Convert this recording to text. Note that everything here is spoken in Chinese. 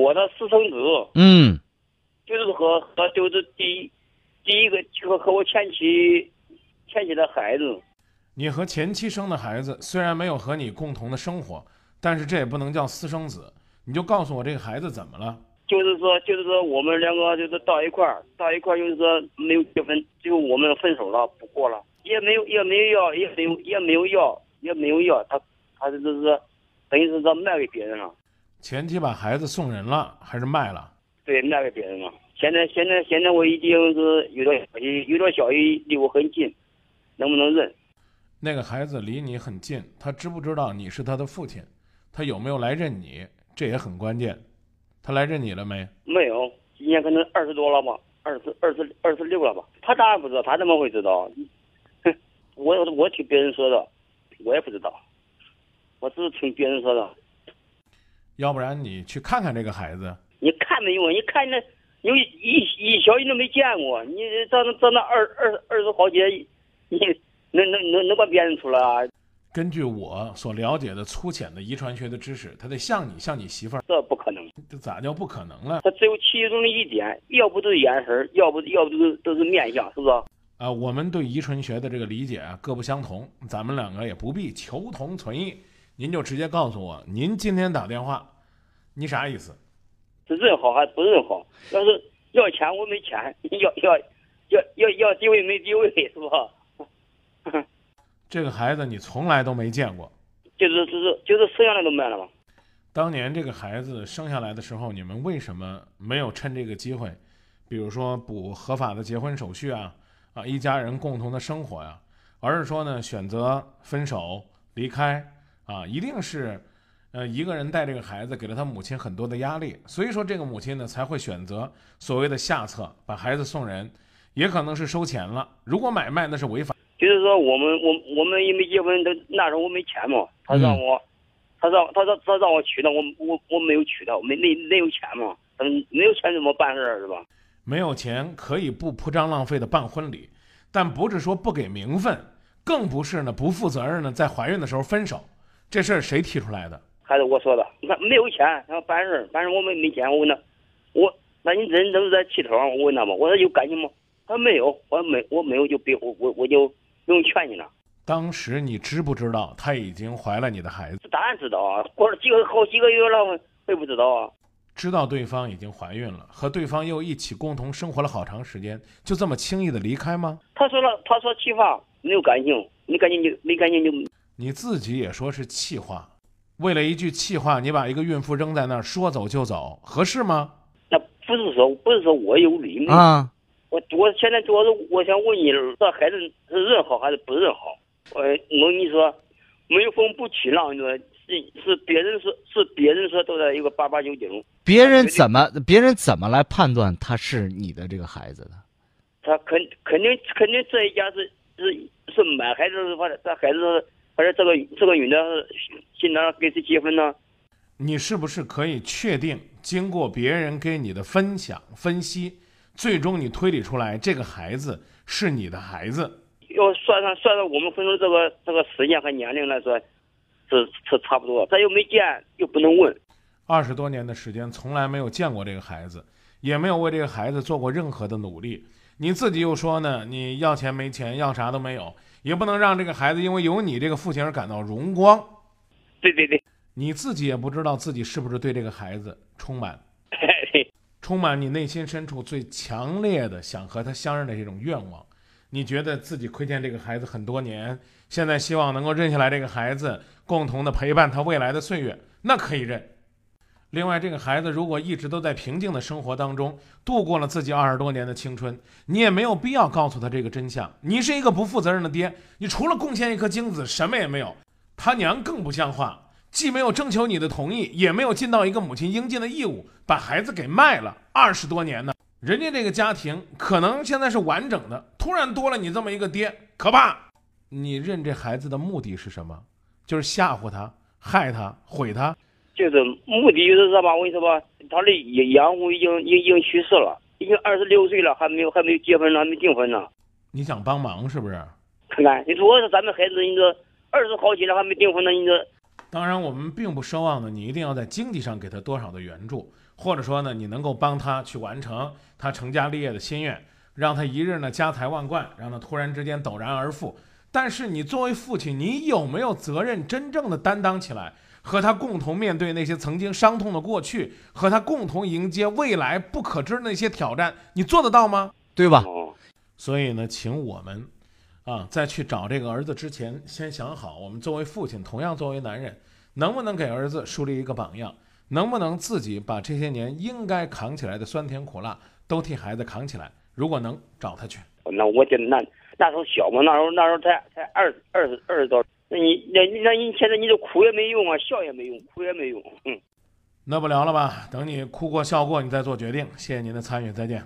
我的私生子，嗯就是和和就是第一第一个和和我前妻前妻的孩子，你和前妻生的孩子虽然没有和你共同的生活，但是这也不能叫私生子。你就告诉我这个孩子怎么了？就是说就是说我们两个就是到一块儿，到一块儿就是说没有结婚，最后我们分手了，不过了，也没有也没有要，也没有也没有要，也没有要，他他这就是等于是说卖给别人了，前妻把孩子送人了还是卖了？对，卖给别人了。现在现在现在我已经是有点消息，有点消息离我很近，能不能认？那个孩子离你很近，他知不知道你是他的父亲？他有没有来认你？这也很关键。他来认你了没？没有，今年可能二十多了吧，二十二十二十六了吧。他当然不知道，他怎么会知道？哼，我我听别人说的，我也不知道，我只是听别人说的。要不然你去看看这个孩子。你看没用，你看那有一一小你都没见过，你长那长那二二二十好几，你能能能能把辨认出来啊？根据我所了解的粗浅的遗传学的知识，他得像你，像你媳妇儿，这不可能，这咋叫不可能了？他只有其中的一点，要不就是眼神，要不要不都是都是面相，是不是？啊，我们对遗传学的这个理解啊各不相同，咱们两个也不必求同存异，您就直接告诉我，您今天打电话，你啥意思？是认好还是不认好？要是要钱我没钱，要要要要要地位没地位，是吧？这个孩子你从来都没见过，就是就是就是生下来都卖了嘛。当年这个孩子生下来的时候，你们为什么没有趁这个机会，比如说补合法的结婚手续啊，啊，一家人共同的生活呀、而是说呢选择分手离开啊，一定是，呃，一个人带这个孩子给了他母亲很多的压力，所以说这个母亲呢才会选择所谓的下策，把孩子送人，也可能是收钱了。如果买卖那是违法。就是说我们我我们也没结婚，的那时候我没钱嘛，他让我，他让他让他让我娶她，我我我没有娶她，没没没有钱嘛，嗯，没有钱怎么办事儿是吧？没有钱可以不铺张浪费的办婚礼，但不是说不给名分，更不是呢不负责任的在怀孕的时候分手。这事儿谁提出来的？还是我说的，那没有钱，然后办事儿，办事儿我们没钱，我问他，我那你人都是在气头上？我问他嘛，我说有感情吗？他说没有，我说没我没有就别我我我就不用劝你了。当时你知不知道她已经怀了你的孩子？当然知道啊，过了几个好几个月了，我会不知道啊？知道对方已经怀孕了，和对方又一起共同生活了好长时间，就这么轻易的离开吗？他说了，他说气话没有感情，没感情就没感情就你自己也说是气话，为了一句气话，你把一个孕妇扔在那儿，说走就走，合适吗？那不是说不是说我有理吗啊，我我现在主要是我想问你，这孩子是认好还是不认好？呃，我跟你说，没有风不起浪，你说是是别人说是别人说都在一个八八九九，别人怎么别人怎么来判断他是你的这个孩子的？他肯肯定肯定这一家是是是买孩子的话，这孩子而且这个这个女的现在跟谁结婚呢？你是不是可以确定，经过别人给你的分享分析，最终你推理出来这个孩子是你的孩子？要算上算上我们分手这个这个时间和年龄来说，是是差不多。他又没见，又不能问。二十多年的时间，从来没有见过这个孩子，也没有为这个孩子做过任何的努力。你自己又说呢，你要钱没钱，要啥都没有，也不能让这个孩子因为有你这个父亲而感到荣光。对对对，你自己也不知道自己是不是对这个孩子充满 充满你内心深处最强烈的想和他相认的这种愿望。你觉得自己亏欠这个孩子很多年，现在希望能够认下来这个孩子，共同的陪伴他未来的岁月，那可以认。另外，这个孩子如果一直都在平静的生活当中度过了自己二十多年的青春，你也没有必要告诉他这个真相。你是一个不负责任的爹，你除了贡献一颗精子，什么也没有。他娘更不像话，既没有征求你的同意，也没有尽到一个母亲应尽的义务，把孩子给卖了二十多年呢。人家这个家庭可能现在是完整的，突然多了你这么一个爹，可怕！你认这孩子的目的是什么？就是吓唬他、害他、毁他。就是目的就是说吧，我跟你说吧，他的养父已经已经去世了，已经二十六岁了，还没有还没有结婚呢，还没订婚呢。你想帮忙是不是？看看，你说咱们孩子，你说二十好几了还没订婚呢，你说当然，我们并不奢望呢，你一定要在经济上给他多少的援助，或者说呢，你能够帮他去完成他成家立业的心愿，让他一日呢家财万贯，让他突然之间陡然而富。但是你作为父亲，你有没有责任真正的担当起来，和他共同面对那些曾经伤痛的过去，和他共同迎接未来不可知的那些挑战？你做得到吗？对吧？哦，所以呢，请我们啊，在去找这个儿子之前，先想好，我们作为父亲，同样作为男人，能不能给儿子树立一个榜样？能不能自己把这些年应该扛起来的酸甜苦辣都替孩子扛起来？如果能，找他去。那我觉得那那时候小嘛，那时候那时候才才二二十二十多，那你那那你现在你就哭也没用啊，笑也没用，哭也没用，嗯。那不聊了吧？等你哭过笑过，你再做决定。谢谢您的参与，再见。